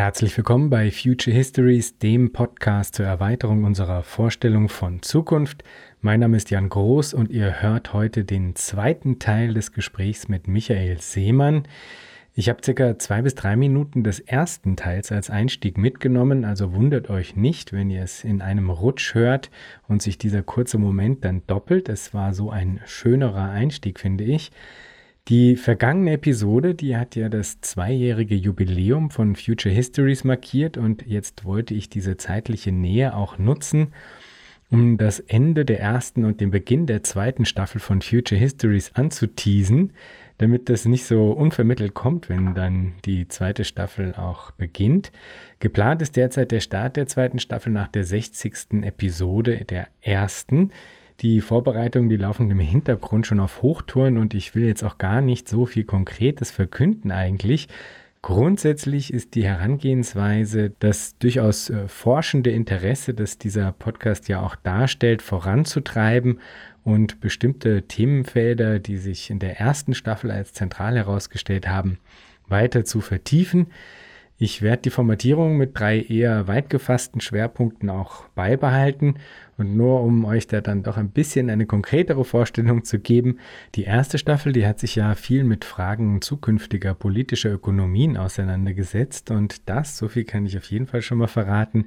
Herzlich willkommen bei Future Histories, dem Podcast zur Erweiterung unserer Vorstellung von Zukunft. Mein Name ist Jan Groß und ihr hört heute den zweiten Teil des Gesprächs mit Michael Seemann. Ich habe circa zwei bis drei Minuten des ersten Teils als Einstieg mitgenommen, also wundert euch nicht, wenn ihr es in einem Rutsch hört und sich dieser kurze Moment dann doppelt. Es war so ein schönerer Einstieg, finde ich. Die vergangene Episode, die hat ja das zweijährige Jubiläum von Future Histories markiert und jetzt wollte ich diese zeitliche Nähe auch nutzen, um das Ende der ersten und den Beginn der zweiten Staffel von Future Histories anzuteasen, damit das nicht so unvermittelt kommt, wenn dann die zweite Staffel auch beginnt. Geplant ist derzeit der Start der zweiten Staffel nach der 60. Episode der ersten. Die Vorbereitungen, die laufen im Hintergrund schon auf Hochtouren und ich will jetzt auch gar nicht so viel Konkretes verkünden eigentlich. Grundsätzlich ist die Herangehensweise, das durchaus äh, forschende Interesse, das dieser Podcast ja auch darstellt, voranzutreiben und bestimmte Themenfelder, die sich in der ersten Staffel als zentral herausgestellt haben, weiter zu vertiefen. Ich werde die Formatierung mit drei eher weit gefassten Schwerpunkten auch beibehalten und nur um euch da dann doch ein bisschen eine konkretere Vorstellung zu geben, die erste Staffel, die hat sich ja viel mit Fragen zukünftiger politischer Ökonomien auseinandergesetzt und das, so viel kann ich auf jeden Fall schon mal verraten,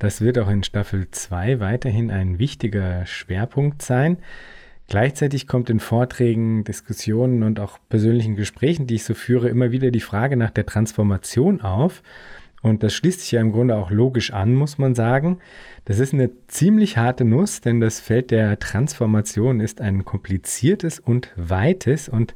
das wird auch in Staffel 2 weiterhin ein wichtiger Schwerpunkt sein. Gleichzeitig kommt in Vorträgen, Diskussionen und auch persönlichen Gesprächen, die ich so führe, immer wieder die Frage nach der Transformation auf. Und das schließt sich ja im Grunde auch logisch an, muss man sagen. Das ist eine ziemlich harte Nuss, denn das Feld der Transformation ist ein kompliziertes und weites und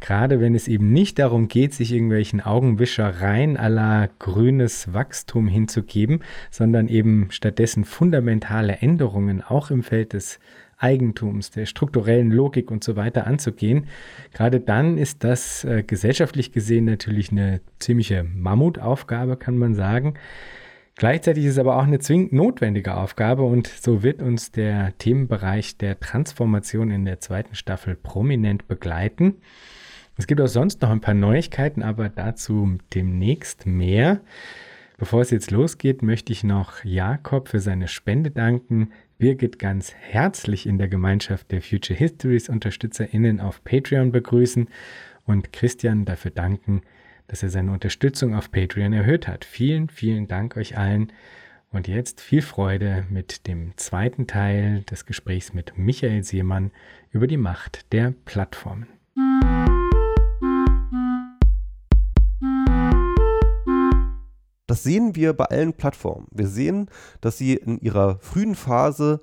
gerade wenn es eben nicht darum geht, sich irgendwelchen Augenwischereien aller grünes Wachstum hinzugeben, sondern eben stattdessen fundamentale Änderungen auch im Feld des Eigentums, der strukturellen Logik und so weiter anzugehen. Gerade dann ist das äh, gesellschaftlich gesehen natürlich eine ziemliche Mammutaufgabe, kann man sagen. Gleichzeitig ist es aber auch eine zwingend notwendige Aufgabe und so wird uns der Themenbereich der Transformation in der zweiten Staffel prominent begleiten. Es gibt auch sonst noch ein paar Neuigkeiten, aber dazu demnächst mehr. Bevor es jetzt losgeht, möchte ich noch Jakob für seine Spende danken. Birgit ganz herzlich in der Gemeinschaft der Future Histories UnterstützerInnen auf Patreon begrüßen und Christian dafür danken, dass er seine Unterstützung auf Patreon erhöht hat. Vielen, vielen Dank euch allen. Und jetzt viel Freude mit dem zweiten Teil des Gesprächs mit Michael Seemann über die Macht der Plattformen. Das sehen wir bei allen Plattformen. Wir sehen, dass sie in ihrer frühen Phase,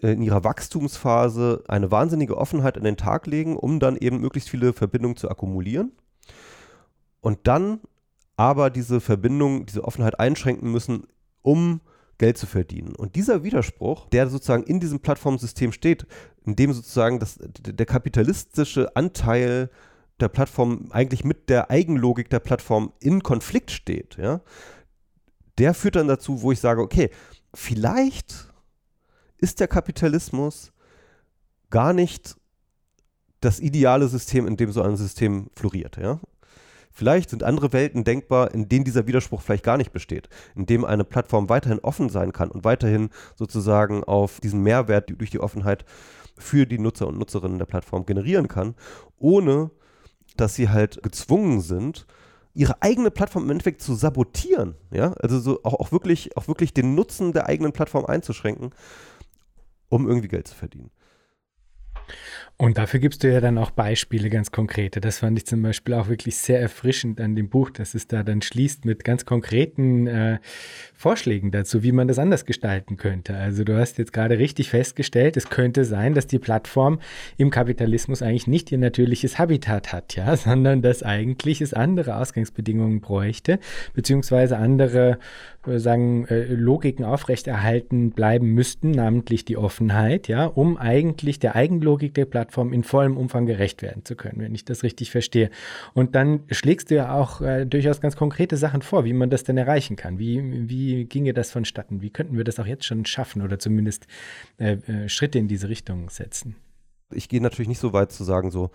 äh, in ihrer Wachstumsphase eine wahnsinnige Offenheit an den Tag legen, um dann eben möglichst viele Verbindungen zu akkumulieren. Und dann aber diese Verbindung, diese Offenheit einschränken müssen, um Geld zu verdienen. Und dieser Widerspruch, der sozusagen in diesem Plattformsystem steht, in dem sozusagen das, der kapitalistische Anteil der Plattform eigentlich mit der Eigenlogik der Plattform in Konflikt steht, ja, der führt dann dazu, wo ich sage, okay, vielleicht ist der Kapitalismus gar nicht das ideale System, in dem so ein System floriert, ja. Vielleicht sind andere Welten denkbar, in denen dieser Widerspruch vielleicht gar nicht besteht, in dem eine Plattform weiterhin offen sein kann und weiterhin sozusagen auf diesen Mehrwert durch die Offenheit für die Nutzer und Nutzerinnen der Plattform generieren kann, ohne dass sie halt gezwungen sind, ihre eigene Plattform im Endeffekt zu sabotieren, ja, also so auch, auch, wirklich, auch wirklich den Nutzen der eigenen Plattform einzuschränken, um irgendwie Geld zu verdienen. Und dafür gibst du ja dann auch Beispiele, ganz konkrete. Das fand ich zum Beispiel auch wirklich sehr erfrischend an dem Buch, dass es da dann schließt mit ganz konkreten äh, Vorschlägen dazu, wie man das anders gestalten könnte. Also du hast jetzt gerade richtig festgestellt, es könnte sein, dass die Plattform im Kapitalismus eigentlich nicht ihr natürliches Habitat hat, ja, sondern dass eigentlich es andere Ausgangsbedingungen bräuchte, beziehungsweise andere äh, sagen, äh, Logiken aufrechterhalten bleiben müssten, namentlich die Offenheit, ja, um eigentlich der Eigenlogik der Plattform Plattform in vollem Umfang gerecht werden zu können, wenn ich das richtig verstehe. Und dann schlägst du ja auch äh, durchaus ganz konkrete Sachen vor, wie man das denn erreichen kann. Wie, wie ginge das vonstatten? Wie könnten wir das auch jetzt schon schaffen oder zumindest äh, äh, Schritte in diese Richtung setzen? Ich gehe natürlich nicht so weit zu sagen, so,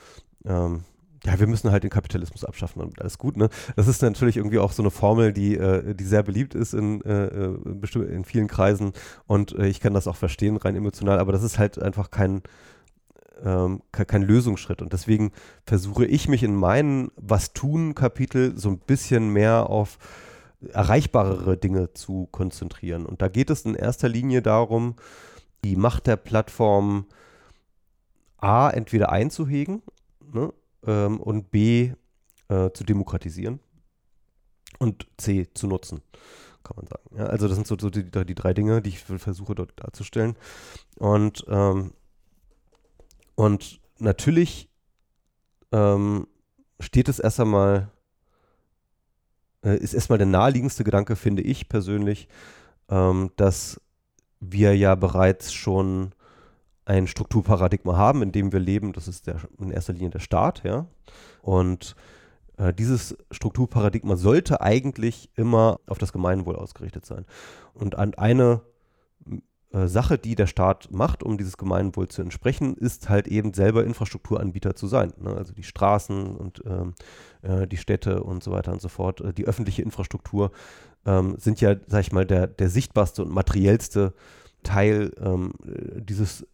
ähm, ja, wir müssen halt den Kapitalismus abschaffen und alles gut, ne? Das ist natürlich irgendwie auch so eine Formel, die, äh, die sehr beliebt ist in, äh, äh in vielen Kreisen und äh, ich kann das auch verstehen, rein emotional, aber das ist halt einfach kein, ähm, kein Lösungsschritt und deswegen versuche ich mich in meinen Was-Tun-Kapitel so ein bisschen mehr auf erreichbarere Dinge zu konzentrieren. Und da geht es in erster Linie darum, die Macht der Plattform A entweder einzuhegen ne, ähm, und B äh, zu demokratisieren und C zu nutzen, kann man sagen. Ja, also das sind so, so die, die, drei Dinge, die ich versuche dort darzustellen. Und, ähm, und natürlich ähm, steht es erst einmal, äh, ist erstmal der naheliegendste Gedanke, finde ich persönlich, ähm, dass wir ja bereits schon ein Strukturparadigma haben, in dem wir leben. Das ist der, in erster Linie der Staat, ja. Und äh, dieses Strukturparadigma sollte eigentlich immer auf das Gemeinwohl ausgerichtet sein. Und an eine Sache, die der Staat macht, um dieses Gemeinwohl zu entsprechen, ist halt eben selber Infrastrukturanbieter zu sein. Ne? Also die Straßen und ähm, äh, die Städte und so weiter und so fort, äh, die öffentliche Infrastruktur ähm, sind ja, sag ich mal, der, der sichtbarste und materiellste Teil ähm, dieses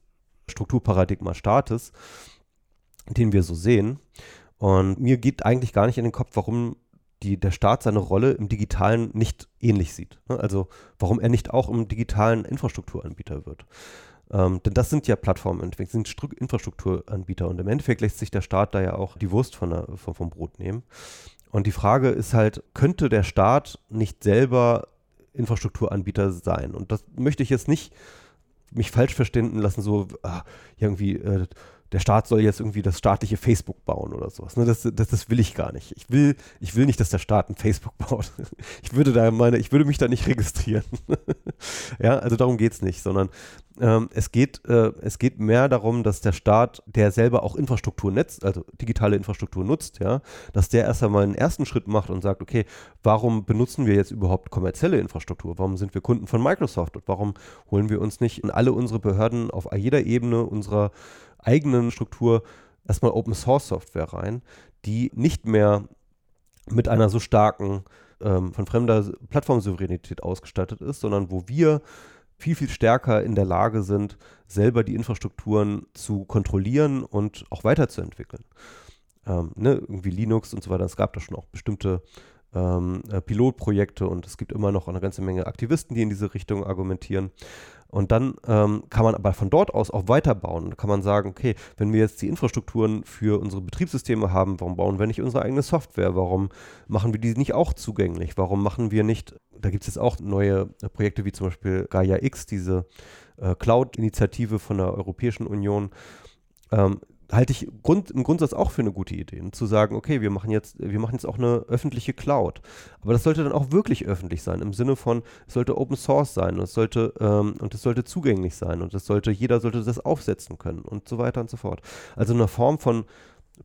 Strukturparadigma Staates, den wir so sehen. Und mir geht eigentlich gar nicht in den Kopf, warum die, der Staat seine Rolle im Digitalen nicht ähnlich sieht. Ne? Also warum er nicht auch im digitalen Infrastrukturanbieter wird. Ähm, denn das sind ja Plattformen, sind Stru Infrastrukturanbieter und im Endeffekt lässt sich der Staat da ja auch die Wurst von der, vom, vom Brot nehmen. Und die Frage ist halt, könnte der Staat nicht selber Infrastrukturanbieter sein? Und das möchte ich jetzt nicht mich falsch verstehen lassen, so ah, irgendwie, äh, der Staat soll jetzt irgendwie das staatliche Facebook bauen oder sowas. Ne? Das, das, das, will ich gar nicht. Ich will, ich will nicht, dass der Staat ein Facebook baut. Ich würde da meine, ich würde mich da nicht registrieren. ja, also darum geht es nicht, sondern ähm, es, geht, äh, es geht mehr darum, dass der Staat, der selber auch Infrastruktur netzt, also digitale Infrastruktur nutzt, ja, dass der erst einmal einen ersten Schritt macht und sagt, okay, warum benutzen wir jetzt überhaupt kommerzielle Infrastruktur? Warum sind wir Kunden von Microsoft und warum holen wir uns nicht in alle unsere Behörden auf jeder Ebene unserer eigenen Struktur erstmal Open Source Software rein, die nicht mehr mit einer so starken ähm, von fremder Plattformsouveränität ausgestattet ist, sondern wo wir viel, viel stärker in der Lage sind, selber die Infrastrukturen zu kontrollieren und auch weiterzuentwickeln. Ähm, ne, irgendwie Linux und so weiter. Es gab da schon auch bestimmte ähm, äh, Pilotprojekte und es gibt immer noch eine ganze Menge Aktivisten, die in diese Richtung argumentieren. Und dann ähm, kann man aber von dort aus auch weiterbauen. Da kann man sagen, okay, wenn wir jetzt die Infrastrukturen für unsere Betriebssysteme haben, warum bauen wir nicht unsere eigene Software? Warum machen wir die nicht auch zugänglich? Warum machen wir nicht, da gibt es jetzt auch neue äh, Projekte wie zum Beispiel Gaia X, diese äh, Cloud-Initiative von der Europäischen Union. Ähm, halte ich Grund, im Grundsatz auch für eine gute Idee, zu sagen, okay, wir machen jetzt, wir machen jetzt auch eine öffentliche Cloud. Aber das sollte dann auch wirklich öffentlich sein, im Sinne von, es sollte Open Source sein und es sollte, ähm, und es sollte zugänglich sein und es sollte, jeder sollte das aufsetzen können und so weiter und so fort. Also eine Form von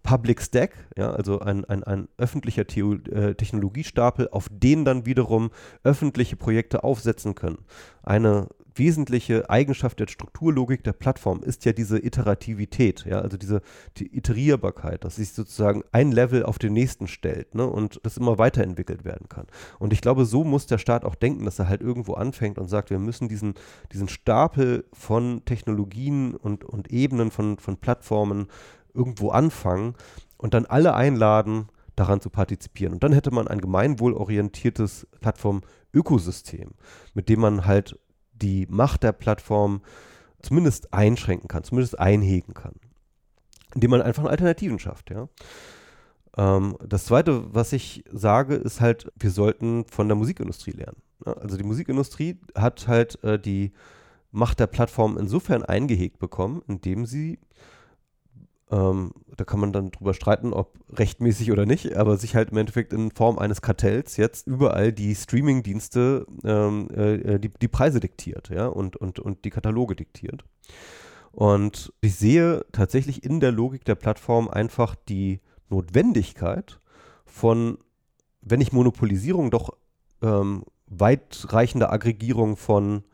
Public Stack, ja, also ein, ein, ein öffentlicher Theo äh, Technologiestapel, auf den dann wiederum öffentliche Projekte aufsetzen können. Eine wesentliche Eigenschaft der Strukturlogik der Plattform ist ja diese Iterativität, ja, also diese die Iterierbarkeit, dass sich sozusagen ein Level auf den nächsten stellt ne, und das immer weiterentwickelt werden kann. Und ich glaube, so muss der Staat auch denken, dass er halt irgendwo anfängt und sagt, wir müssen diesen, diesen Stapel von Technologien und, und Ebenen von, von Plattformen irgendwo anfangen und dann alle einladen, daran zu partizipieren. Und dann hätte man ein gemeinwohlorientiertes Plattformökosystem, mit dem man halt die Macht der Plattform zumindest einschränken kann, zumindest einhegen kann, indem man einfach Alternativen schafft, ja. Ähm, das zweite, was ich sage, ist halt, wir sollten von der Musikindustrie lernen. Ja? Also die Musikindustrie hat halt äh, die Macht der Plattform insofern eingehegt bekommen, indem sie ähm, da kann man dann drüber streiten, ob rechtmäßig oder nicht, aber sich halt im Endeffekt in Form eines Kartells jetzt überall die Streaming-Dienste ähm, äh, die, die Preise diktiert, ja, und, und, und die Kataloge diktiert. Und ich sehe tatsächlich in der Logik der Plattform einfach die Notwendigkeit von, wenn nicht Monopolisierung, doch ähm, weitreichender Aggregierung von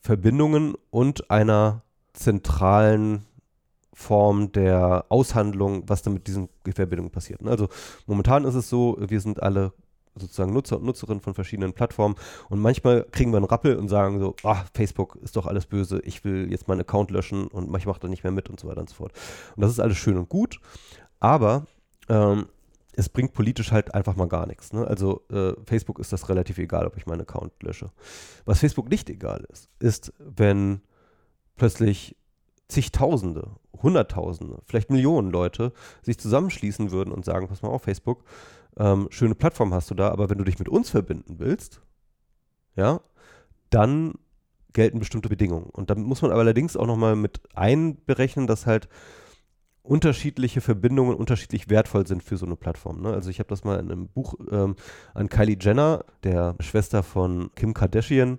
Verbindungen und einer zentralen Form der Aushandlung, was dann mit diesen Verbindungen passiert. Also momentan ist es so, wir sind alle sozusagen Nutzer und Nutzerinnen von verschiedenen Plattformen und manchmal kriegen wir einen Rappel und sagen so, ach, Facebook ist doch alles böse, ich will jetzt meinen Account löschen und ich mache da nicht mehr mit und so weiter und so fort. Und das ist alles schön und gut, aber ähm, es bringt politisch halt einfach mal gar nichts. Ne? Also äh, Facebook ist das relativ egal, ob ich meinen Account lösche. Was Facebook nicht egal ist, ist, wenn plötzlich zigtausende, hunderttausende, vielleicht Millionen Leute sich zusammenschließen würden und sagen, pass mal auf, Facebook, ähm, schöne Plattform hast du da, aber wenn du dich mit uns verbinden willst, ja, dann gelten bestimmte Bedingungen. Und dann muss man aber allerdings auch nochmal mit einberechnen, dass halt unterschiedliche Verbindungen unterschiedlich wertvoll sind für so eine Plattform. Ne? Also ich habe das mal in einem Buch ähm, an Kylie Jenner, der Schwester von Kim Kardashian,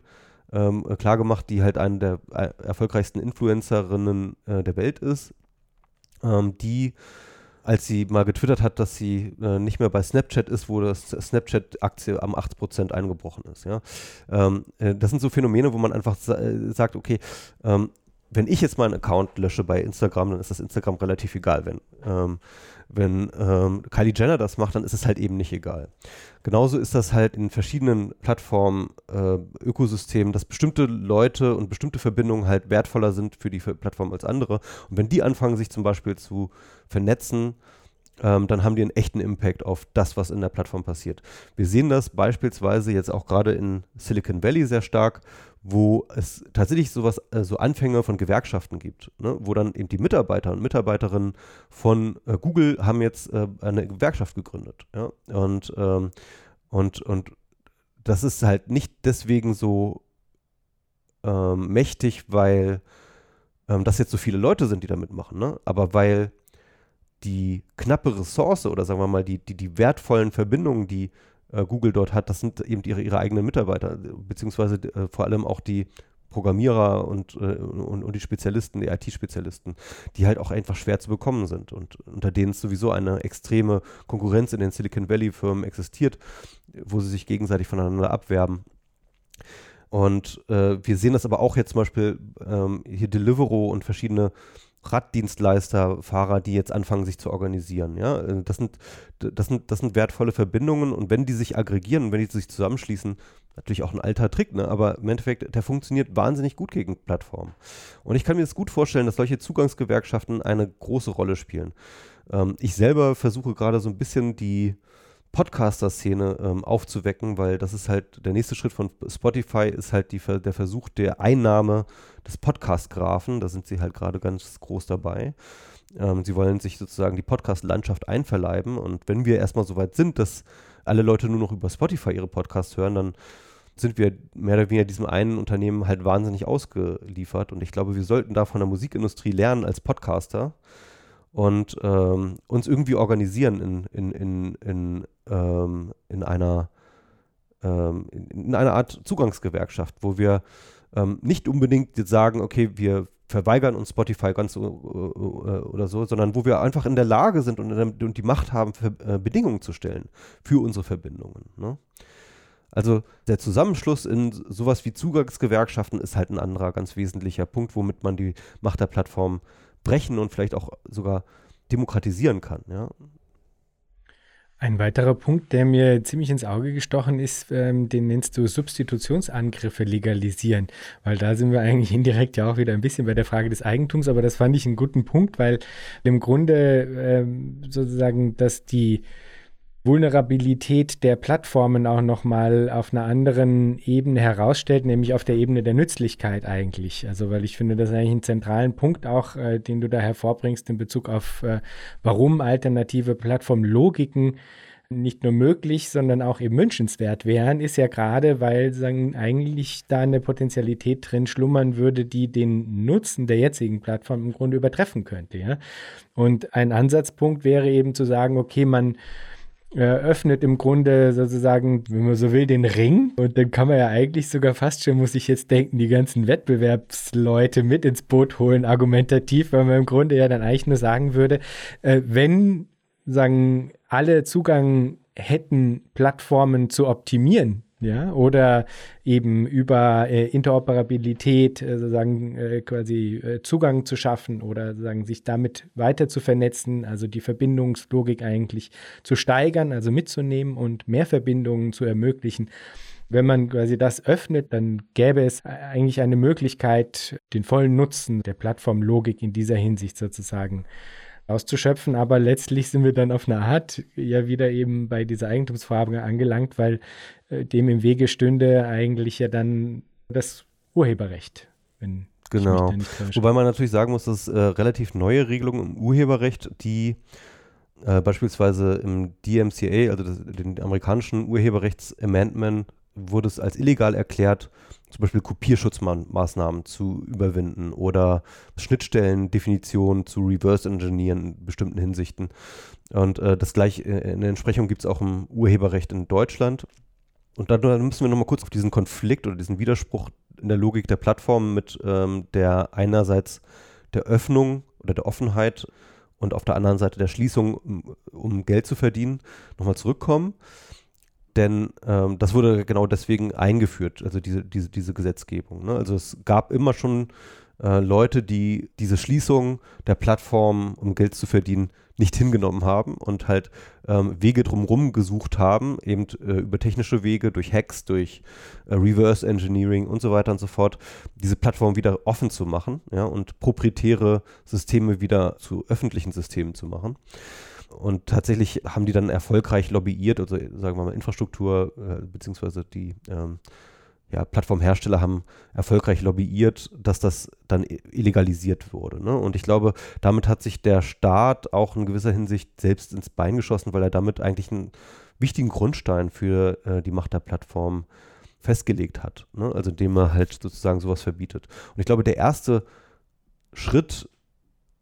ähm, klargemacht, die halt eine der äh, erfolgreichsten Influencerinnen äh, der Welt ist, ähm, die als sie mal getwittert hat, dass sie äh, nicht mehr bei Snapchat ist, wo das Snapchat-Aktie am 8% eingebrochen ist. Ja? Ähm, äh, das sind so Phänomene, wo man einfach sa äh, sagt, okay, ähm, wenn ich jetzt meinen Account lösche bei Instagram, dann ist das Instagram relativ egal. Wenn, ähm, wenn ähm, Kylie Jenner das macht, dann ist es halt eben nicht egal. Genauso ist das halt in verschiedenen Plattformen, äh, Ökosystemen, dass bestimmte Leute und bestimmte Verbindungen halt wertvoller sind für die Plattform als andere. Und wenn die anfangen, sich zum Beispiel zu vernetzen, ähm, dann haben die einen echten Impact auf das, was in der Plattform passiert. Wir sehen das beispielsweise jetzt auch gerade in Silicon Valley sehr stark, wo es tatsächlich sowas, äh, so Anfänge von Gewerkschaften gibt, ne? wo dann eben die Mitarbeiter und Mitarbeiterinnen von äh, Google haben jetzt äh, eine Gewerkschaft gegründet. Ja? Und, ähm, und, und das ist halt nicht deswegen so ähm, mächtig, weil ähm, das jetzt so viele Leute sind, die da mitmachen, ne? aber weil die knappe Ressource oder sagen wir mal die, die, die wertvollen Verbindungen, die äh, Google dort hat, das sind eben ihre, ihre eigenen Mitarbeiter, beziehungsweise äh, vor allem auch die Programmierer und, äh, und, und, die Spezialisten, die IT-Spezialisten, die halt auch einfach schwer zu bekommen sind und unter denen sowieso eine extreme Konkurrenz in den Silicon Valley-Firmen existiert, wo sie sich gegenseitig voneinander abwerben. Und äh, wir sehen das aber auch jetzt zum Beispiel ähm, hier Deliveroo und verschiedene Raddienstleister, Fahrer, die jetzt anfangen, sich zu organisieren. Ja? Äh, das, sind, das, sind, das sind wertvolle Verbindungen und wenn die sich aggregieren und wenn die sich zusammenschließen, natürlich auch ein alter Trick, ne? aber im Endeffekt, der funktioniert wahnsinnig gut gegen Plattformen. Und ich kann mir das gut vorstellen, dass solche Zugangsgewerkschaften eine große Rolle spielen. Ähm, ich selber versuche gerade so ein bisschen die Podcaster-Szene ähm, aufzuwecken, weil das ist halt der nächste Schritt von Spotify ist halt die, der Versuch der Einnahme des Podcast-Graphen. Da sind sie halt gerade ganz groß dabei. Ähm, sie wollen sich sozusagen die Podcast-Landschaft einverleiben und wenn wir erstmal so weit sind, dass alle Leute nur noch über Spotify ihre Podcasts hören, dann sind wir mehr oder weniger diesem einen Unternehmen halt wahnsinnig ausgeliefert und ich glaube, wir sollten da von der Musikindustrie lernen als Podcaster und ähm, uns irgendwie organisieren in, in, in, in, ähm, in, einer, ähm, in, in, einer Art Zugangsgewerkschaft, wo wir ähm, nicht unbedingt jetzt sagen, okay, wir verweigern uns Spotify ganz uh, oder so, sondern wo wir einfach in der Lage sind und, und die Macht haben, für, äh, Bedingungen zu stellen für unsere Verbindungen. Ne? Also der Zusammenschluss in sowas wie Zugangsgewerkschaften ist halt ein anderer ganz wesentlicher Punkt, womit man die Macht der Plattform brechen und vielleicht auch sogar demokratisieren kann. Ja. Ein weiterer Punkt, der mir ziemlich ins Auge gestochen ist, ähm, den nennst du Substitutionsangriffe legalisieren, weil da sind wir eigentlich indirekt ja auch wieder ein bisschen bei der Frage des Eigentums, aber das fand ich einen guten Punkt, weil im Grunde ähm, sozusagen, dass die Vulnerabilität der Plattformen auch nochmal auf einer anderen Ebene herausstellt, nämlich auf der Ebene der Nützlichkeit eigentlich. Also, weil ich finde, das ist eigentlich einen zentralen Punkt auch, äh, den du da hervorbringst in Bezug auf, äh, warum alternative Plattformlogiken nicht nur möglich, sondern auch eben wünschenswert wären, ist ja gerade, weil sagen, eigentlich da eine Potenzialität drin schlummern würde, die den Nutzen der jetzigen Plattform im Grunde übertreffen könnte. Ja? Und ein Ansatzpunkt wäre eben zu sagen, okay, man öffnet im Grunde sozusagen, wenn man so will, den Ring. Und dann kann man ja eigentlich sogar fast schon, muss ich jetzt denken, die ganzen Wettbewerbsleute mit ins Boot holen, argumentativ, weil man im Grunde ja dann eigentlich nur sagen würde, äh, wenn sagen alle Zugang hätten, Plattformen zu optimieren, ja, oder eben über äh, Interoperabilität äh, sozusagen äh, quasi äh, Zugang zu schaffen oder sozusagen sich damit weiter zu vernetzen, also die Verbindungslogik eigentlich zu steigern, also mitzunehmen und mehr Verbindungen zu ermöglichen. Wenn man quasi das öffnet, dann gäbe es eigentlich eine Möglichkeit, den vollen Nutzen der Plattformlogik in dieser Hinsicht sozusagen auszuschöpfen. Aber letztlich sind wir dann auf eine Art ja wieder eben bei dieser Eigentumsfrage angelangt, weil äh, dem im Wege stünde eigentlich ja dann das Urheberrecht, wenn Genau. Wobei man natürlich sagen muss, dass äh, relativ neue Regelungen im Urheberrecht, die äh, beispielsweise im DMCA, also das, den amerikanischen Urheberrechtsamendment, wurde es als illegal erklärt, zum Beispiel Kopierschutzmaßnahmen zu überwinden oder Schnittstellendefinitionen zu reverse engineeren in bestimmten Hinsichten. Und äh, das gleich äh, in der Entsprechung gibt es auch im Urheberrecht in Deutschland. Und dann müssen wir nochmal kurz auf diesen Konflikt oder diesen Widerspruch in der Logik der Plattform mit ähm, der einerseits der Öffnung oder der Offenheit und auf der anderen Seite der Schließung, um, um Geld zu verdienen, nochmal zurückkommen. Denn ähm, das wurde genau deswegen eingeführt, also diese, diese, diese Gesetzgebung. Ne? Also es gab immer schon äh, Leute, die diese Schließung der Plattform, um Geld zu verdienen, nicht hingenommen haben und halt ähm, Wege drumherum gesucht haben, eben äh, über technische Wege, durch Hacks, durch äh, Reverse Engineering und so weiter und so fort, diese Plattform wieder offen zu machen ja, und proprietäre Systeme wieder zu öffentlichen Systemen zu machen. Und tatsächlich haben die dann erfolgreich lobbyiert, also sagen wir mal Infrastruktur, äh, beziehungsweise die ähm, ja, Plattformhersteller haben erfolgreich lobbyiert, dass das dann illegalisiert wurde. Ne? Und ich glaube, damit hat sich der Staat auch in gewisser Hinsicht selbst ins Bein geschossen, weil er damit eigentlich einen wichtigen Grundstein für äh, die Macht der Plattform festgelegt hat. Ne? Also indem er halt sozusagen sowas verbietet. Und ich glaube, der erste Schritt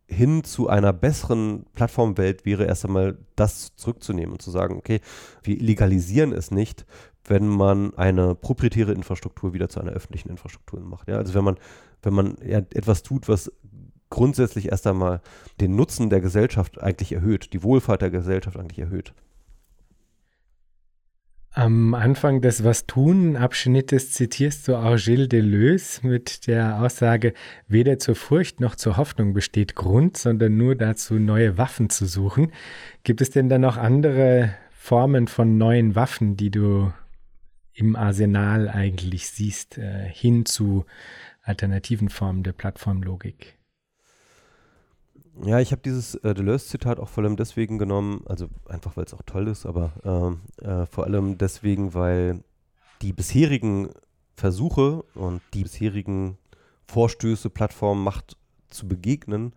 hin zu einer besseren Plattformwelt wäre erst einmal das zurückzunehmen und zu sagen, okay, wir illegalisieren es nicht, wenn man eine proprietäre Infrastruktur wieder zu einer öffentlichen Infrastruktur macht. Ja? Also wenn man, wenn man etwas tut, was grundsätzlich erst einmal den Nutzen der Gesellschaft eigentlich erhöht, die Wohlfahrt der Gesellschaft eigentlich erhöht. Am Anfang des Was tun Abschnittes zitierst du auch Gilles Deleuze mit der Aussage, weder zur Furcht noch zur Hoffnung besteht Grund, sondern nur dazu, neue Waffen zu suchen. Gibt es denn da noch andere Formen von neuen Waffen, die du im Arsenal eigentlich siehst, äh, hin zu alternativen Formen der Plattformlogik? Ja, ich habe dieses äh, Deleuze-Zitat auch vor allem deswegen genommen, also einfach weil es auch toll ist, aber ähm, äh, vor allem deswegen, weil die bisherigen Versuche und die bisherigen Vorstöße, Plattformen, Macht zu begegnen,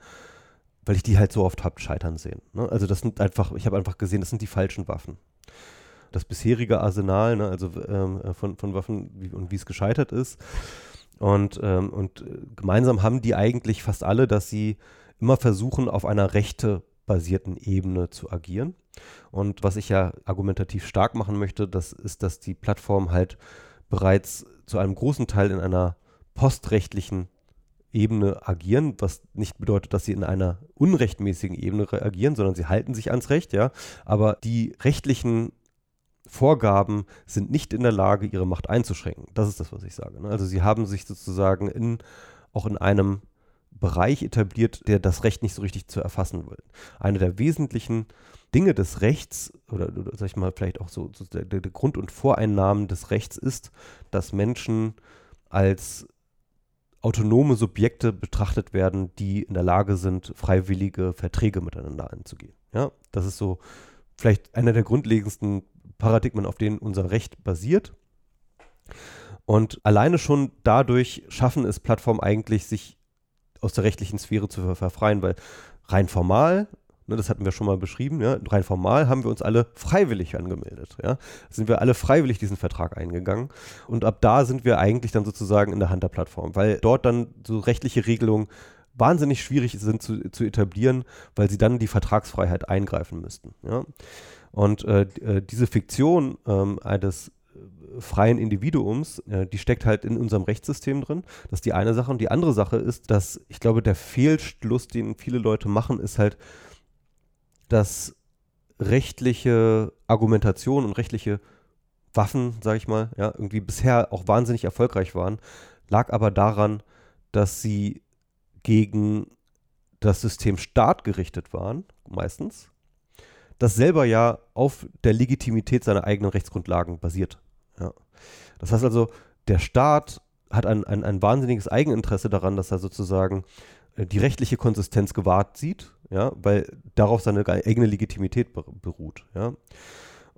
weil ich die halt so oft habe scheitern sehen. Ne? Also das sind einfach, ich habe einfach gesehen, das sind die falschen Waffen. Das bisherige Arsenal, ne, also ähm, äh, von, von Waffen wie, und wie es gescheitert ist. Und, ähm, und äh, gemeinsam haben die eigentlich fast alle, dass sie immer versuchen, auf einer rechte-basierten Ebene zu agieren. Und was ich ja argumentativ stark machen möchte, das ist, dass die Plattformen halt bereits zu einem großen Teil in einer postrechtlichen Ebene agieren, was nicht bedeutet, dass sie in einer unrechtmäßigen Ebene agieren, sondern sie halten sich ans Recht, ja. Aber die rechtlichen Vorgaben sind nicht in der Lage, ihre Macht einzuschränken. Das ist das, was ich sage. Ne? Also sie haben sich sozusagen in, auch in einem Bereich etabliert, der das Recht nicht so richtig zu erfassen will. Eine der wesentlichen Dinge des Rechts, oder, oder sag ich mal, vielleicht auch so, so der, der Grund- und Voreinnahmen des Rechts ist, dass Menschen als autonome Subjekte betrachtet werden, die in der Lage sind, freiwillige Verträge miteinander einzugehen. Ja, das ist so vielleicht einer der grundlegendsten Paradigmen, auf denen unser Recht basiert. Und alleine schon dadurch schaffen es Plattformen eigentlich, sich aus der rechtlichen Sphäre zu verfreien, weil rein formal, ne, das hatten wir schon mal beschrieben, ja, rein formal haben wir uns alle freiwillig angemeldet. Ja, sind wir alle freiwillig diesen Vertrag eingegangen und ab da sind wir eigentlich dann sozusagen in der Hand der Plattform, weil dort dann so rechtliche Regelungen wahnsinnig schwierig sind zu, zu etablieren, weil sie dann die Vertragsfreiheit eingreifen müssten. Ja? Und äh, äh diese Fiktion ähm, eines freien Individuums, äh, die steckt halt in unserem Rechtssystem drin. Das ist die eine Sache. Und die andere Sache ist, dass ich glaube, der Fehlschluss, den viele Leute machen, ist halt, dass rechtliche Argumentation und rechtliche Waffen, sage ich mal, ja, irgendwie bisher auch wahnsinnig erfolgreich waren, lag aber daran, dass sie gegen das System Staat gerichtet waren, meistens, das selber ja auf der Legitimität seiner eigenen Rechtsgrundlagen basiert. Ja. Das heißt also, der Staat hat ein, ein, ein wahnsinniges Eigeninteresse daran, dass er sozusagen äh, die rechtliche Konsistenz gewahrt sieht, ja, weil darauf seine eigene Legitimität beruht. Ja.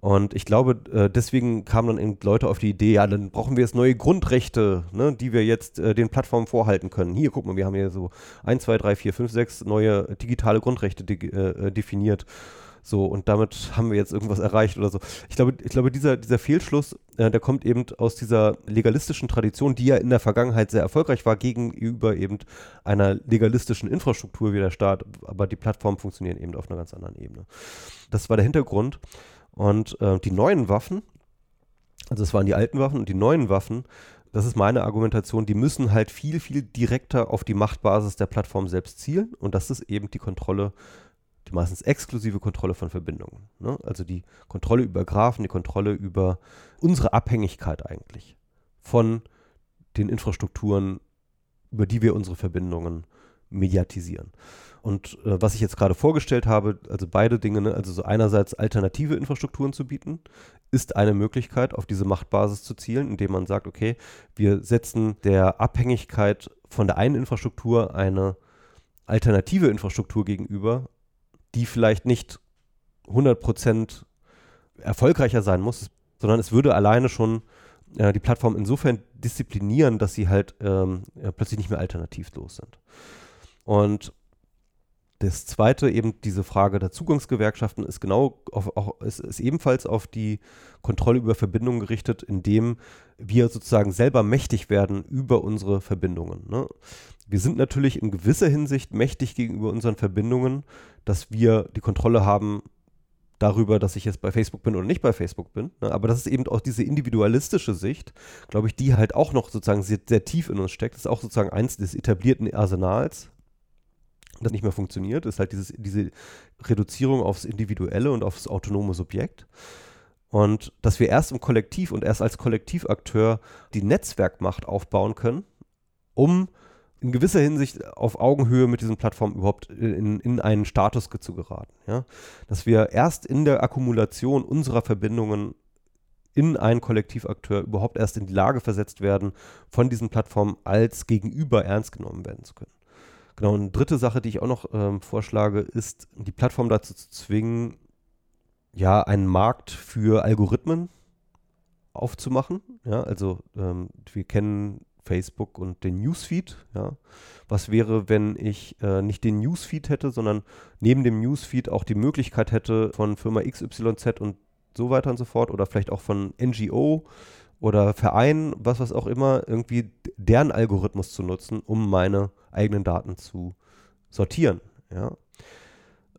Und ich glaube, äh, deswegen kamen dann eben Leute auf die Idee, ja, dann brauchen wir jetzt neue Grundrechte, ne, die wir jetzt äh, den Plattformen vorhalten können. Hier, guck mal, wir haben hier so 1, 2, 3, 4, 5, 6 neue digitale Grundrechte de äh, definiert. So, und damit haben wir jetzt irgendwas erreicht oder so. Ich glaube, ich glaube dieser, dieser Fehlschluss, äh, der kommt eben aus dieser legalistischen Tradition, die ja in der Vergangenheit sehr erfolgreich war, gegenüber eben einer legalistischen Infrastruktur wie der Staat. Aber die Plattformen funktionieren eben auf einer ganz anderen Ebene. Das war der Hintergrund. Und äh, die neuen Waffen, also es waren die alten Waffen und die neuen Waffen, das ist meine Argumentation, die müssen halt viel, viel direkter auf die Machtbasis der Plattform selbst zielen. Und das ist eben die Kontrolle, die meistens exklusive Kontrolle von Verbindungen. Ne? Also die Kontrolle über Graphen, die Kontrolle über unsere Abhängigkeit eigentlich von den Infrastrukturen, über die wir unsere Verbindungen mediatisieren. Und äh, was ich jetzt gerade vorgestellt habe, also beide Dinge, ne, also so einerseits alternative Infrastrukturen zu bieten, ist eine Möglichkeit, auf diese Machtbasis zu zielen, indem man sagt, okay, wir setzen der Abhängigkeit von der einen Infrastruktur eine alternative Infrastruktur gegenüber, die vielleicht nicht 100% erfolgreicher sein muss, sondern es würde alleine schon äh, die Plattform insofern disziplinieren, dass sie halt ähm, plötzlich nicht mehr alternativlos sind. Und das zweite, eben diese Frage der Zugangsgewerkschaften, ist genau auf, auch, ist, ist ebenfalls auf die Kontrolle über Verbindungen gerichtet, indem wir sozusagen selber mächtig werden über unsere Verbindungen. Ne? Wir sind natürlich in gewisser Hinsicht mächtig gegenüber unseren Verbindungen, dass wir die Kontrolle haben darüber, dass ich jetzt bei Facebook bin oder nicht bei Facebook bin. Ne? Aber das ist eben auch diese individualistische Sicht, glaube ich, die halt auch noch sozusagen sehr, sehr tief in uns steckt. Das ist auch sozusagen eins des etablierten Arsenals das nicht mehr funktioniert, ist halt dieses, diese Reduzierung aufs Individuelle und aufs autonome Subjekt. Und dass wir erst im Kollektiv und erst als Kollektivakteur die Netzwerkmacht aufbauen können, um in gewisser Hinsicht auf Augenhöhe mit diesen Plattformen überhaupt in, in einen Status zu geraten. Ja? Dass wir erst in der Akkumulation unserer Verbindungen in einen Kollektivakteur überhaupt erst in die Lage versetzt werden, von diesen Plattformen als Gegenüber ernst genommen werden zu können. Genau, eine dritte Sache, die ich auch noch ähm, vorschlage, ist, die Plattform dazu zu zwingen, ja, einen Markt für Algorithmen aufzumachen. Ja, also ähm, wir kennen Facebook und den Newsfeed. Ja. Was wäre, wenn ich äh, nicht den Newsfeed hätte, sondern neben dem Newsfeed auch die Möglichkeit hätte, von Firma XYZ und so weiter und so fort oder vielleicht auch von NGO oder Verein, was was auch immer, irgendwie deren Algorithmus zu nutzen, um meine eigenen Daten zu sortieren. Ja.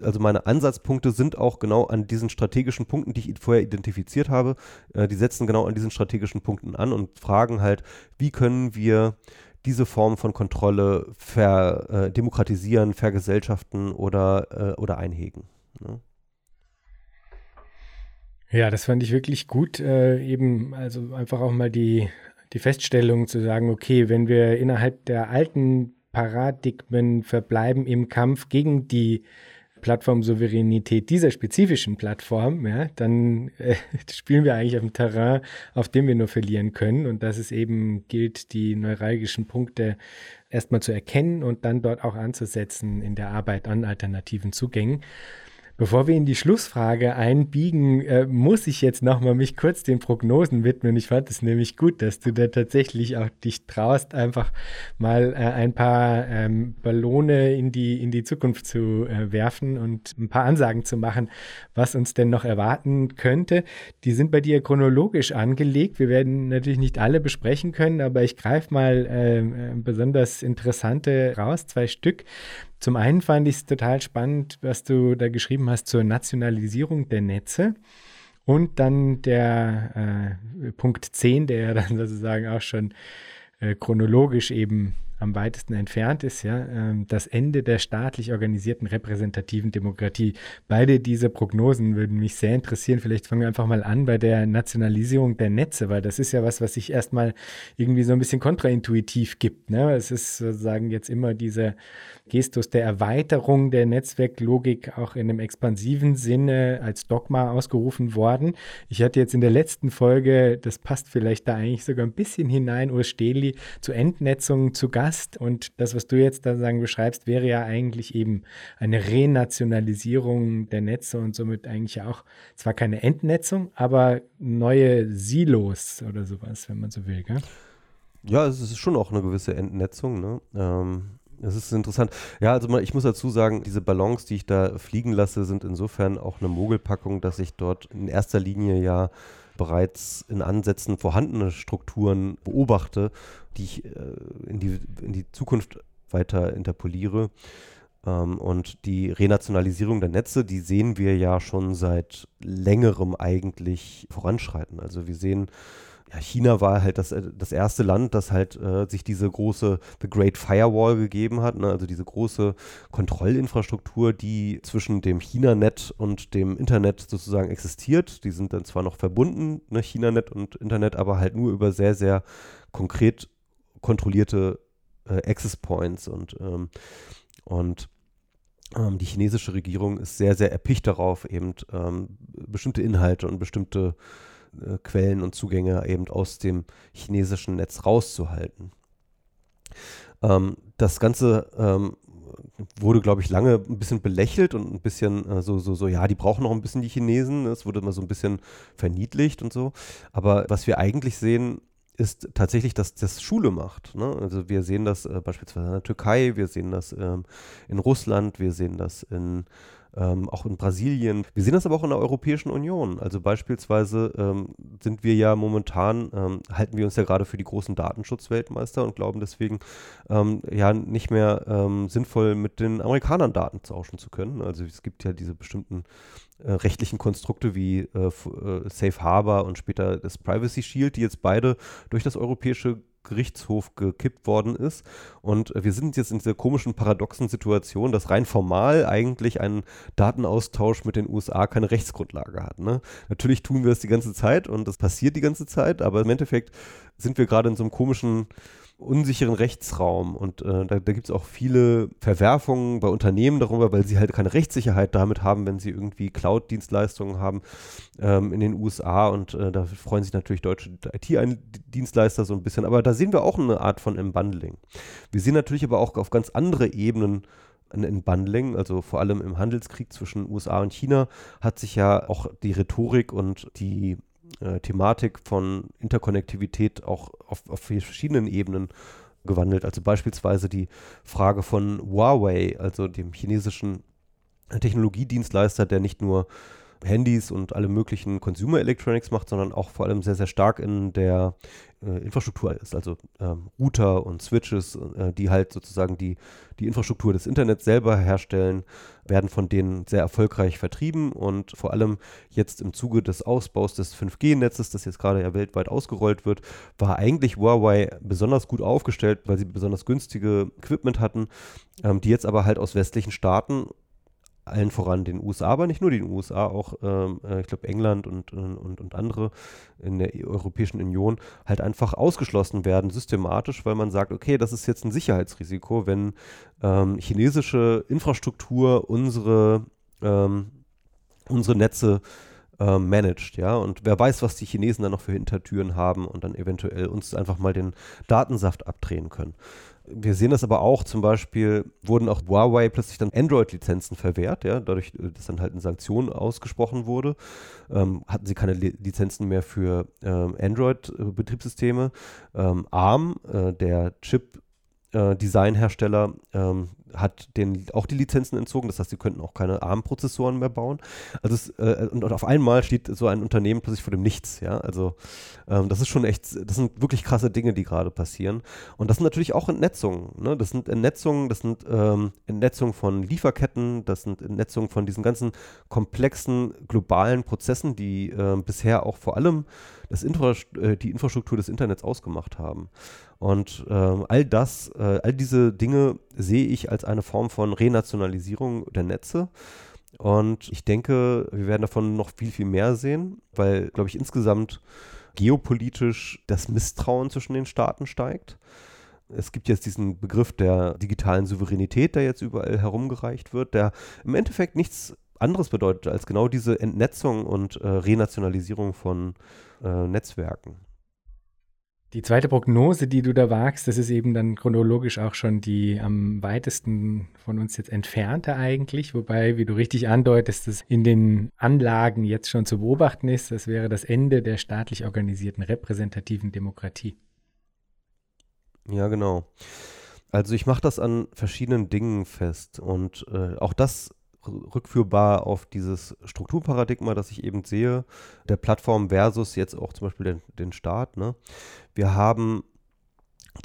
Also meine Ansatzpunkte sind auch genau an diesen strategischen Punkten, die ich vorher identifiziert habe. Äh, die setzen genau an diesen strategischen Punkten an und fragen halt, wie können wir diese Form von Kontrolle ver, äh, demokratisieren, vergesellschaften oder, äh, oder einhegen. Ne? Ja, das fand ich wirklich gut, äh, eben also einfach auch mal die, die Feststellung zu sagen, okay, wenn wir innerhalb der alten Paradigmen verbleiben im Kampf gegen die Plattformsouveränität dieser spezifischen Plattform, ja, dann äh, spielen wir eigentlich auf dem Terrain, auf dem wir nur verlieren können. Und dass es eben gilt, die neuralgischen Punkte erstmal zu erkennen und dann dort auch anzusetzen in der Arbeit an alternativen Zugängen. Bevor wir in die Schlussfrage einbiegen, äh, muss ich jetzt nochmal mich kurz den Prognosen widmen. Ich fand es nämlich gut, dass du da tatsächlich auch dich traust, einfach mal äh, ein paar ähm, Ballone in die, in die Zukunft zu äh, werfen und ein paar Ansagen zu machen, was uns denn noch erwarten könnte. Die sind bei dir chronologisch angelegt. Wir werden natürlich nicht alle besprechen können, aber ich greife mal ähm, äh, besonders interessante raus, zwei Stück. Zum einen fand ich es total spannend, was du da geschrieben hast zur Nationalisierung der Netze. Und dann der äh, Punkt 10, der ja dann sozusagen auch schon äh, chronologisch eben am weitesten entfernt ist, ja, ähm, das Ende der staatlich organisierten repräsentativen Demokratie. Beide diese Prognosen würden mich sehr interessieren. Vielleicht fangen wir einfach mal an bei der Nationalisierung der Netze, weil das ist ja was, was sich erstmal irgendwie so ein bisschen kontraintuitiv gibt. Ne? Es ist sozusagen jetzt immer dieser Gestus der Erweiterung der Netzwerklogik auch in einem expansiven Sinne als Dogma ausgerufen worden. Ich hatte jetzt in der letzten Folge, das passt vielleicht da eigentlich sogar ein bisschen hinein, Urs Stehli zu Entnetzungen zu Gast. Und das, was du jetzt da sagen beschreibst, wäre ja eigentlich eben eine Renationalisierung der Netze und somit eigentlich auch zwar keine Entnetzung, aber neue Silos oder sowas, wenn man so will. Gell? Ja, es ist schon auch eine gewisse Entnetzung. Ne? Ähm, das ist interessant. Ja, also ich muss dazu sagen, diese Ballons, die ich da fliegen lasse, sind insofern auch eine Mogelpackung, dass ich dort in erster Linie ja bereits in Ansätzen vorhandene Strukturen beobachte, die ich äh, in, die, in die Zukunft weiter interpoliere. Ähm, und die Renationalisierung der Netze, die sehen wir ja schon seit längerem eigentlich voranschreiten. Also wir sehen ja, China war halt das, äh, das erste Land, das halt äh, sich diese große The Great Firewall gegeben hat, ne? also diese große Kontrollinfrastruktur, die zwischen dem China-Net und dem Internet sozusagen existiert. Die sind dann zwar noch verbunden, ne? China-Net und Internet, aber halt nur über sehr, sehr konkret kontrollierte äh, Access Points und, ähm, und ähm, die chinesische Regierung ist sehr, sehr erpicht darauf, eben ähm, bestimmte Inhalte und bestimmte äh, Quellen und Zugänge eben aus dem chinesischen Netz rauszuhalten. Ähm, das Ganze ähm, wurde, glaube ich, lange ein bisschen belächelt und ein bisschen äh, so, so, so, ja, die brauchen noch ein bisschen die Chinesen. Es wurde immer so ein bisschen verniedlicht und so. Aber was wir eigentlich sehen, ist tatsächlich, dass das Schule macht. Ne? Also wir sehen das äh, beispielsweise in der Türkei, wir sehen das ähm, in Russland, wir sehen das in ähm, auch in Brasilien. Wir sehen das aber auch in der Europäischen Union. Also beispielsweise ähm, sind wir ja momentan, ähm, halten wir uns ja gerade für die großen Datenschutzweltmeister und glauben deswegen ähm, ja nicht mehr ähm, sinnvoll mit den Amerikanern Daten tauschen zu können. Also es gibt ja diese bestimmten äh, rechtlichen Konstrukte wie äh, äh, Safe Harbor und später das Privacy Shield, die jetzt beide durch das europäische Gerichtshof gekippt worden ist. Und wir sind jetzt in dieser komischen, paradoxen Situation, dass rein formal eigentlich ein Datenaustausch mit den USA keine Rechtsgrundlage hat. Ne? Natürlich tun wir es die ganze Zeit und das passiert die ganze Zeit, aber im Endeffekt sind wir gerade in so einem komischen unsicheren Rechtsraum. Und äh, da, da gibt es auch viele Verwerfungen bei Unternehmen darüber, weil sie halt keine Rechtssicherheit damit haben, wenn sie irgendwie Cloud-Dienstleistungen haben ähm, in den USA. Und äh, da freuen sich natürlich deutsche IT-Dienstleister so ein bisschen. Aber da sehen wir auch eine Art von Unbundling. Wir sehen natürlich aber auch auf ganz andere Ebenen ein Unbundling, also vor allem im Handelskrieg zwischen USA und China, hat sich ja auch die Rhetorik und die äh, Thematik von Interkonnektivität auch auf, auf verschiedenen Ebenen gewandelt. Also beispielsweise die Frage von Huawei, also dem chinesischen Technologiedienstleister, der nicht nur Handys und alle möglichen Consumer Electronics macht, sondern auch vor allem sehr, sehr stark in der äh, Infrastruktur ist. Also ähm, Router und Switches, äh, die halt sozusagen die, die Infrastruktur des Internets selber herstellen, werden von denen sehr erfolgreich vertrieben und vor allem jetzt im Zuge des Ausbaus des 5G-Netzes, das jetzt gerade ja weltweit ausgerollt wird, war eigentlich Huawei besonders gut aufgestellt, weil sie besonders günstige Equipment hatten, ähm, die jetzt aber halt aus westlichen Staaten allen voran den USA, aber nicht nur den USA, auch ähm, äh, ich glaube England und, und, und andere in der Europäischen Union halt einfach ausgeschlossen werden, systematisch, weil man sagt, okay, das ist jetzt ein Sicherheitsrisiko, wenn ähm, chinesische Infrastruktur unsere, ähm, unsere Netze ähm, managt, ja, und wer weiß, was die Chinesen dann noch für Hintertüren haben und dann eventuell uns einfach mal den Datensaft abdrehen können. Wir sehen das aber auch, zum Beispiel wurden auch Huawei plötzlich dann Android-Lizenzen verwehrt, ja, dadurch, äh, dass dann halt eine Sanktion ausgesprochen wurde, ähm, hatten sie keine Lizenzen mehr für ähm, Android-Betriebssysteme. Ähm, ARM, äh, der Chip- äh, Designhersteller ähm, hat denen auch die Lizenzen entzogen. Das heißt, sie könnten auch keine ARM-Prozessoren mehr bauen. Also es, äh, und, auf einmal steht so ein Unternehmen plötzlich vor dem Nichts. Ja, also ähm, das ist schon echt, das sind wirklich krasse Dinge, die gerade passieren. Und das sind natürlich auch Entnetzungen. Ne? Das sind Entnetzungen, das sind ähm, Entnetzungen von Lieferketten, das sind Entnetzungen von diesen ganzen komplexen globalen Prozessen, die äh, bisher auch vor allem das Infra äh, die Infrastruktur des Internets ausgemacht haben. Und äh, all das, äh, all diese Dinge sehe ich als eine Form von Renationalisierung der Netze. Und ich denke, wir werden davon noch viel, viel mehr sehen, weil, glaube ich, insgesamt geopolitisch das Misstrauen zwischen den Staaten steigt. Es gibt jetzt diesen Begriff der digitalen Souveränität, der jetzt überall herumgereicht wird, der im Endeffekt nichts anderes bedeutet als genau diese Entnetzung und äh, Renationalisierung von äh, Netzwerken. Die zweite Prognose, die du da wagst, das ist eben dann chronologisch auch schon die am weitesten von uns jetzt entfernte eigentlich, wobei, wie du richtig andeutest, das in den Anlagen jetzt schon zu beobachten ist, das wäre das Ende der staatlich organisierten repräsentativen Demokratie. Ja, genau. Also ich mache das an verschiedenen Dingen fest und äh, auch das rückführbar auf dieses Strukturparadigma, das ich eben sehe, der Plattform versus jetzt auch zum Beispiel den, den Staat. Ne? Wir haben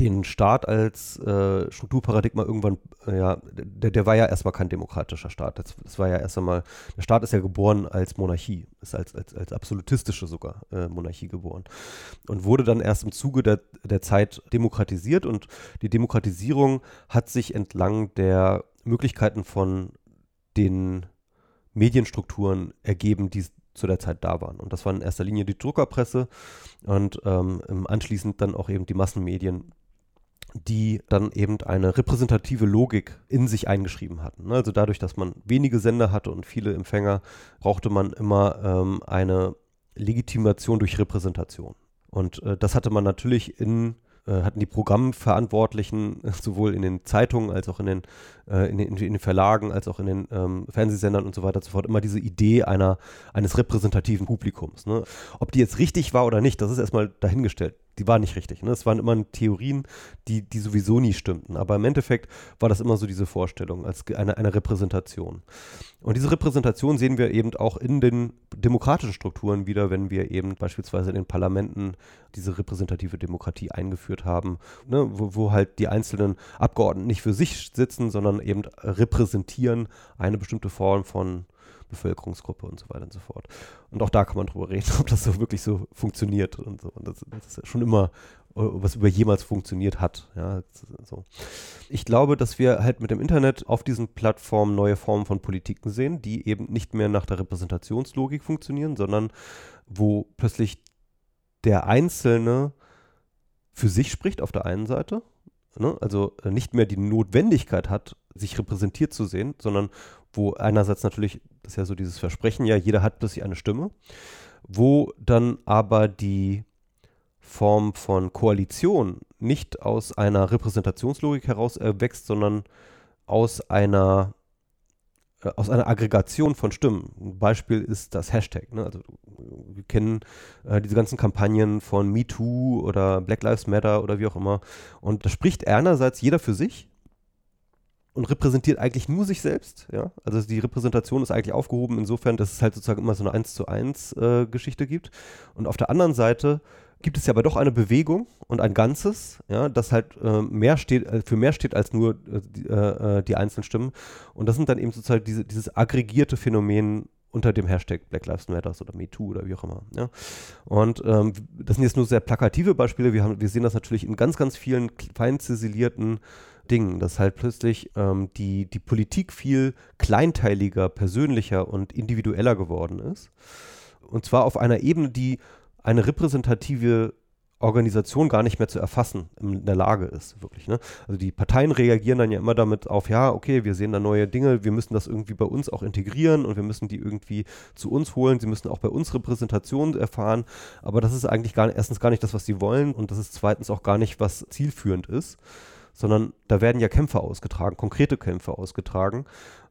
den Staat als äh, Strukturparadigma irgendwann, äh, ja, der, der war ja erstmal kein demokratischer Staat. Das, das, war ja erst einmal, der Staat ist ja geboren als Monarchie, ist als, als, als absolutistische sogar äh, Monarchie geboren und wurde dann erst im Zuge der, der Zeit demokratisiert und die Demokratisierung hat sich entlang der Möglichkeiten von den Medienstrukturen ergeben, die zu der Zeit da waren. Und das war in erster Linie die Druckerpresse und ähm, anschließend dann auch eben die Massenmedien, die dann eben eine repräsentative Logik in sich eingeschrieben hatten. Also dadurch, dass man wenige Sender hatte und viele Empfänger, brauchte man immer ähm, eine Legitimation durch Repräsentation. Und äh, das hatte man natürlich in hatten die Programmverantwortlichen sowohl in den Zeitungen als auch in den, äh, in, den, in den Verlagen als auch in den ähm, Fernsehsendern und so weiter und so fort immer diese Idee einer, eines repräsentativen Publikums. Ne? Ob die jetzt richtig war oder nicht, das ist erstmal dahingestellt die war nicht richtig. Ne? Es waren immer Theorien, die, die sowieso nie stimmten. Aber im Endeffekt war das immer so diese Vorstellung als eine, eine Repräsentation. Und diese Repräsentation sehen wir eben auch in den demokratischen Strukturen wieder, wenn wir eben beispielsweise in den Parlamenten diese repräsentative Demokratie eingeführt haben, ne? wo, wo halt die einzelnen Abgeordneten nicht für sich sitzen, sondern eben repräsentieren eine bestimmte Form von Bevölkerungsgruppe und so weiter und so fort. Und auch da kann man drüber reden, ob das so wirklich so funktioniert und so. Und das, das ist schon immer, was über jemals funktioniert hat. Ja, so. Ich glaube, dass wir halt mit dem Internet auf diesen Plattformen neue Formen von Politiken sehen, die eben nicht mehr nach der Repräsentationslogik funktionieren, sondern wo plötzlich der Einzelne für sich spricht auf der einen Seite, ne? also nicht mehr die Notwendigkeit hat, sich repräsentiert zu sehen, sondern wo einerseits natürlich, das ist ja so dieses Versprechen, ja, jeder hat plötzlich eine Stimme, wo dann aber die Form von Koalition nicht aus einer Repräsentationslogik heraus erwächst, sondern aus einer äh, aus einer Aggregation von Stimmen. Ein Beispiel ist das Hashtag. Ne? Also wir kennen äh, diese ganzen Kampagnen von MeToo oder Black Lives Matter oder wie auch immer. Und da spricht einerseits jeder für sich und repräsentiert eigentlich nur sich selbst. Ja? Also die Repräsentation ist eigentlich aufgehoben insofern, dass es halt sozusagen immer so eine 1 zu 1 äh, Geschichte gibt. Und auf der anderen Seite gibt es ja aber doch eine Bewegung und ein Ganzes, ja, das halt äh, mehr steht, äh, für mehr steht als nur äh, die, äh, die, einzelnen Stimmen. Und das sind dann eben sozusagen diese, dieses aggregierte Phänomen unter dem Hashtag Black Lives Matter oder MeToo oder wie auch immer. Ja. Und ähm, das sind jetzt nur sehr plakative Beispiele. Wir, haben, wir sehen das natürlich in ganz, ganz vielen fein ziselierten Dingen, dass halt plötzlich ähm, die, die Politik viel kleinteiliger, persönlicher und individueller geworden ist. Und zwar auf einer Ebene, die eine repräsentative Organisation gar nicht mehr zu erfassen in der Lage ist, wirklich. Ne? Also die Parteien reagieren dann ja immer damit auf, ja, okay, wir sehen da neue Dinge, wir müssen das irgendwie bei uns auch integrieren und wir müssen die irgendwie zu uns holen, sie müssen auch bei uns Repräsentation erfahren, aber das ist eigentlich gar, erstens gar nicht das, was sie wollen und das ist zweitens auch gar nicht, was zielführend ist sondern da werden ja Kämpfe ausgetragen, konkrete Kämpfe ausgetragen,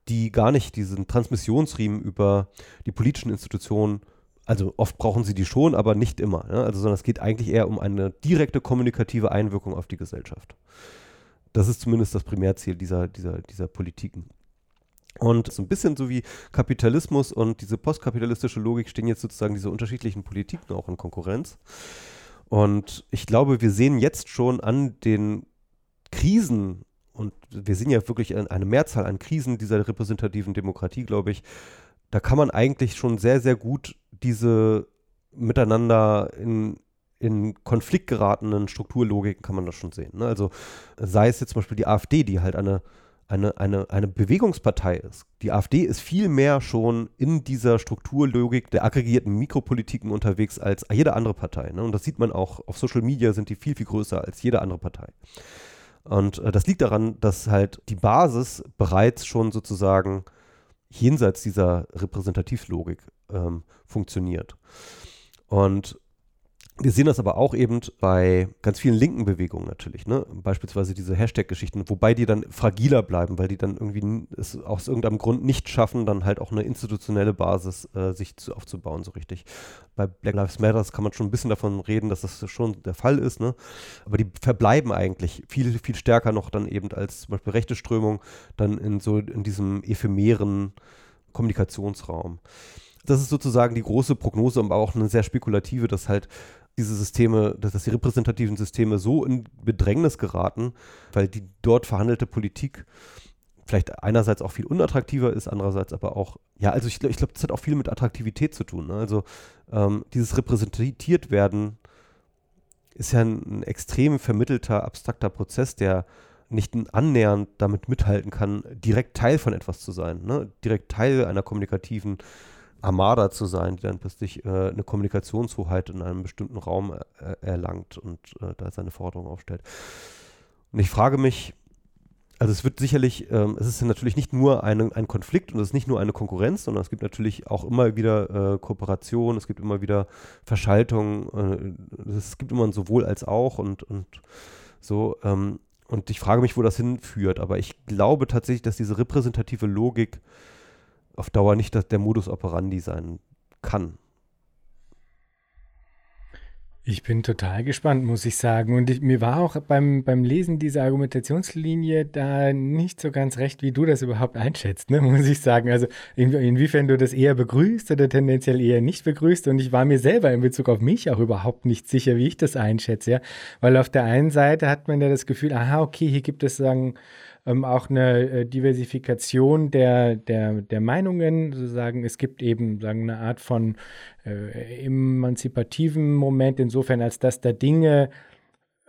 die gar nicht diesen Transmissionsriemen über die politischen Institutionen also oft brauchen sie die schon, aber nicht immer. Ne? Also, sondern es geht eigentlich eher um eine direkte kommunikative Einwirkung auf die Gesellschaft. Das ist zumindest das Primärziel dieser, dieser, dieser Politiken. Und so ein bisschen so wie Kapitalismus und diese postkapitalistische Logik stehen jetzt sozusagen diese unterschiedlichen Politiken auch in Konkurrenz. Und ich glaube, wir sehen jetzt schon an den Krisen, und wir sehen ja wirklich eine Mehrzahl an Krisen dieser repräsentativen Demokratie, glaube ich, da kann man eigentlich schon sehr, sehr gut diese miteinander in, in Konflikt geratenen Strukturlogiken kann man das schon sehen. Ne? Also sei es jetzt zum Beispiel die AfD, die halt eine, eine, eine, eine Bewegungspartei ist. Die AfD ist viel mehr schon in dieser Strukturlogik der aggregierten Mikropolitiken unterwegs als jede andere Partei. Ne? Und das sieht man auch auf Social Media sind die viel, viel größer als jede andere Partei. Und äh, das liegt daran, dass halt die Basis bereits schon sozusagen jenseits dieser Repräsentativlogik ähm, funktioniert. Und wir sehen das aber auch eben bei ganz vielen linken Bewegungen natürlich, ne? Beispielsweise diese Hashtag-Geschichten, wobei die dann fragiler bleiben, weil die dann irgendwie es aus irgendeinem Grund nicht schaffen, dann halt auch eine institutionelle Basis äh, sich zu, aufzubauen, so richtig. Bei Black Lives Matter kann man schon ein bisschen davon reden, dass das schon der Fall ist, ne? Aber die verbleiben eigentlich viel, viel stärker noch dann eben als zum Beispiel rechte Strömung dann in so in diesem ephemeren Kommunikationsraum das ist sozusagen die große Prognose, aber auch eine sehr spekulative, dass halt diese Systeme, dass, dass die repräsentativen Systeme so in Bedrängnis geraten, weil die dort verhandelte Politik vielleicht einerseits auch viel unattraktiver ist, andererseits aber auch, ja, also ich, ich glaube, das hat auch viel mit Attraktivität zu tun. Ne? Also ähm, dieses repräsentiert werden ist ja ein, ein, extrem vermittelter, abstrakter Prozess, der nicht annähernd damit mithalten kann, direkt Teil von etwas zu sein, ne? direkt Teil einer kommunikativen Armada zu sein, die dann plötzlich äh, eine Kommunikationshoheit in einem bestimmten Raum äh, erlangt und äh, da seine Forderungen aufstellt. Und ich frage mich, also es wird sicherlich, ähm, es ist natürlich nicht nur eine, ein Konflikt und es ist nicht nur eine Konkurrenz, sondern es gibt natürlich auch immer wieder äh, Kooperation, es gibt immer wieder Verschaltung, äh, es gibt immer ein sowohl als auch und, und so. Ähm, und ich frage mich, wo das hinführt, aber ich glaube tatsächlich, dass diese repräsentative Logik auf Dauer nicht das, der Modus operandi sein kann. Ich bin total gespannt, muss ich sagen. Und ich, mir war auch beim, beim Lesen dieser Argumentationslinie da nicht so ganz recht, wie du das überhaupt einschätzt, ne, muss ich sagen. Also in, inwiefern du das eher begrüßt oder tendenziell eher nicht begrüßt. Und ich war mir selber in Bezug auf mich auch überhaupt nicht sicher, wie ich das einschätze. Ja? Weil auf der einen Seite hat man ja das Gefühl, aha, okay, hier gibt es sagen ähm, auch eine äh, Diversifikation der, der, der Meinungen, sozusagen. Es gibt eben sagen, eine Art von äh, emanzipativen Moment, insofern als dass da Dinge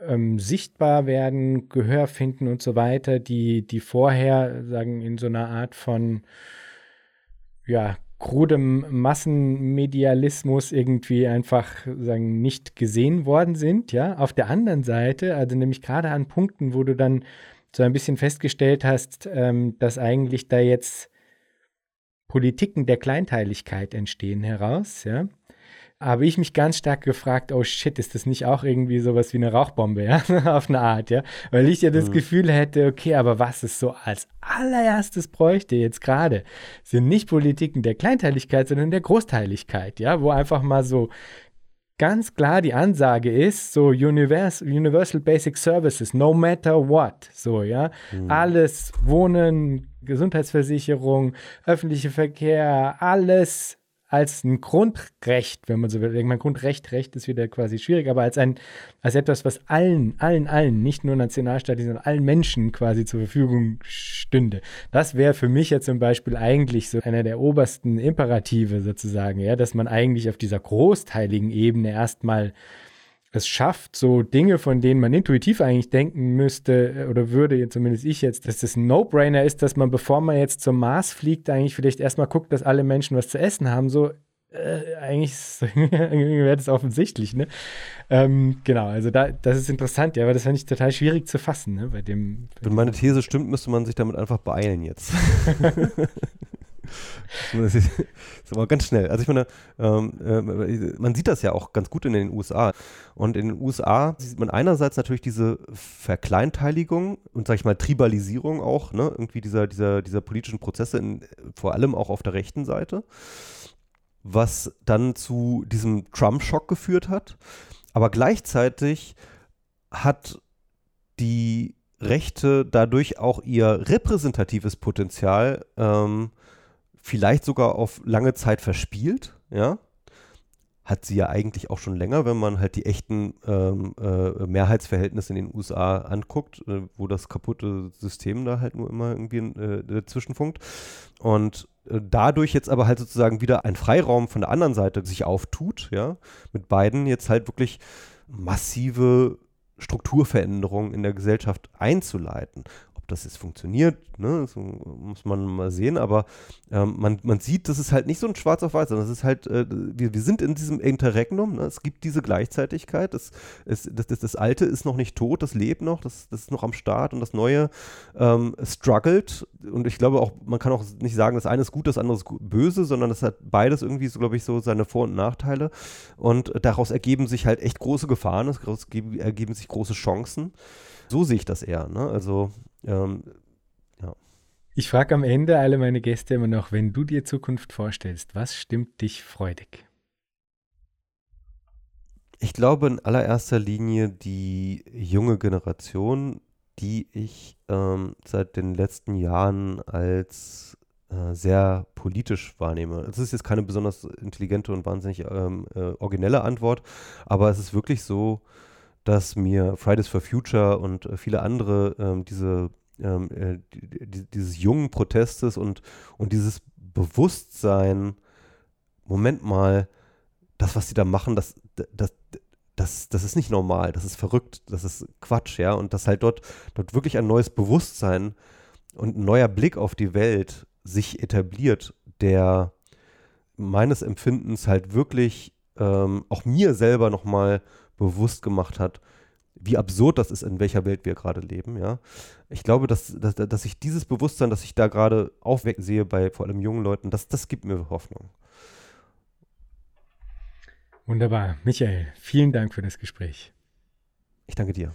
ähm, sichtbar werden, Gehör finden und so weiter, die, die vorher sagen in so einer Art von ja, krudem Massenmedialismus irgendwie einfach sagen nicht gesehen worden sind, ja. Auf der anderen Seite, also nämlich gerade an Punkten, wo du dann so ein bisschen festgestellt hast, ähm, dass eigentlich da jetzt Politiken der Kleinteiligkeit entstehen heraus, ja, habe ich mich ganz stark gefragt, oh shit, ist das nicht auch irgendwie sowas wie eine Rauchbombe, ja, auf eine Art, ja, weil ich ja das mhm. Gefühl hätte, okay, aber was es so als allererstes bräuchte jetzt gerade, sind nicht Politiken der Kleinteiligkeit, sondern der Großteiligkeit, ja, wo einfach mal so ganz klar die Ansage ist, so Univers Universal Basic Services, no matter what, so, ja, mhm. alles, Wohnen, Gesundheitsversicherung, öffentlicher Verkehr, alles als ein Grundrecht, wenn man so will. Ich meine, Grundrecht, Recht ist wieder quasi schwierig, aber als ein, als etwas, was allen, allen, allen, nicht nur nationalstaatlich, sondern allen Menschen quasi zur Verfügung stünde. Das wäre für mich ja zum Beispiel eigentlich so einer der obersten Imperative sozusagen, ja, dass man eigentlich auf dieser großteiligen Ebene erstmal es schafft, so Dinge, von denen man intuitiv eigentlich denken müsste äh, oder würde, zumindest ich jetzt, dass das ein No-Brainer ist, dass man, bevor man jetzt zum Mars fliegt, eigentlich vielleicht erstmal guckt, dass alle Menschen was zu essen haben. So, äh, eigentlich wäre das offensichtlich, ne? Ähm, genau, also da, das ist interessant, ja, aber das fand ich total schwierig zu fassen, ne? Bei dem. Wenn meine These stimmt, müsste man sich damit einfach beeilen jetzt. Das ist, aber ganz schnell. Also ich meine, ähm, äh, man sieht das ja auch ganz gut in den USA. Und in den USA sieht man einerseits natürlich diese Verkleinteiligung und, sag ich mal, Tribalisierung auch, ne? irgendwie dieser, dieser, dieser politischen Prozesse, in, vor allem auch auf der rechten Seite, was dann zu diesem Trump-Schock geführt hat. Aber gleichzeitig hat die Rechte dadurch auch ihr repräsentatives Potenzial ähm, vielleicht sogar auf lange Zeit verspielt, ja, hat sie ja eigentlich auch schon länger, wenn man halt die echten ähm, äh, Mehrheitsverhältnisse in den USA anguckt, äh, wo das kaputte System da halt nur immer irgendwie äh, dazwischenfunkt. Und äh, dadurch jetzt aber halt sozusagen wieder ein Freiraum von der anderen Seite sich auftut, ja, mit beiden jetzt halt wirklich massive Strukturveränderungen in der Gesellschaft einzuleiten das jetzt funktioniert, ne, das muss man mal sehen, aber ähm, man, man sieht, das ist halt nicht so ein Schwarz auf Weiß, sondern es ist halt, äh, wir, wir sind in diesem Interregnum, ne, es gibt diese Gleichzeitigkeit, das, es, das, das, das Alte ist noch nicht tot, das lebt noch, das, das ist noch am Start und das Neue ähm, struggelt und ich glaube auch, man kann auch nicht sagen, das eine ist gut, das andere ist böse, sondern es hat beides irgendwie so, glaube ich, so seine Vor- und Nachteile und daraus ergeben sich halt echt große Gefahren, es ergeben sich große Chancen. So sehe ich das eher. Ne? Also ähm, ja. Ich frage am Ende alle meine Gäste immer noch, wenn du dir Zukunft vorstellst, was stimmt dich freudig? Ich glaube in allererster Linie die junge Generation, die ich ähm, seit den letzten Jahren als äh, sehr politisch wahrnehme. Das ist jetzt keine besonders intelligente und wahnsinnig ähm, äh, originelle Antwort, aber es ist wirklich so, dass mir Fridays for Future und äh, viele andere ähm, diese, ähm, äh, die, dieses jungen Protestes und, und dieses Bewusstsein, Moment mal, das, was sie da machen, das, das, das, das ist nicht normal, das ist verrückt, das ist Quatsch, ja. Und dass halt dort, dort wirklich ein neues Bewusstsein und ein neuer Blick auf die Welt sich etabliert, der meines Empfindens halt wirklich ähm, auch mir selber nochmal bewusst gemacht hat, wie absurd das ist, in welcher Welt wir gerade leben, ja. Ich glaube, dass, dass, dass ich dieses Bewusstsein, das ich da gerade aufwecken sehe bei vor allem jungen Leuten, das, das gibt mir Hoffnung. Wunderbar. Michael, vielen Dank für das Gespräch. Ich danke dir.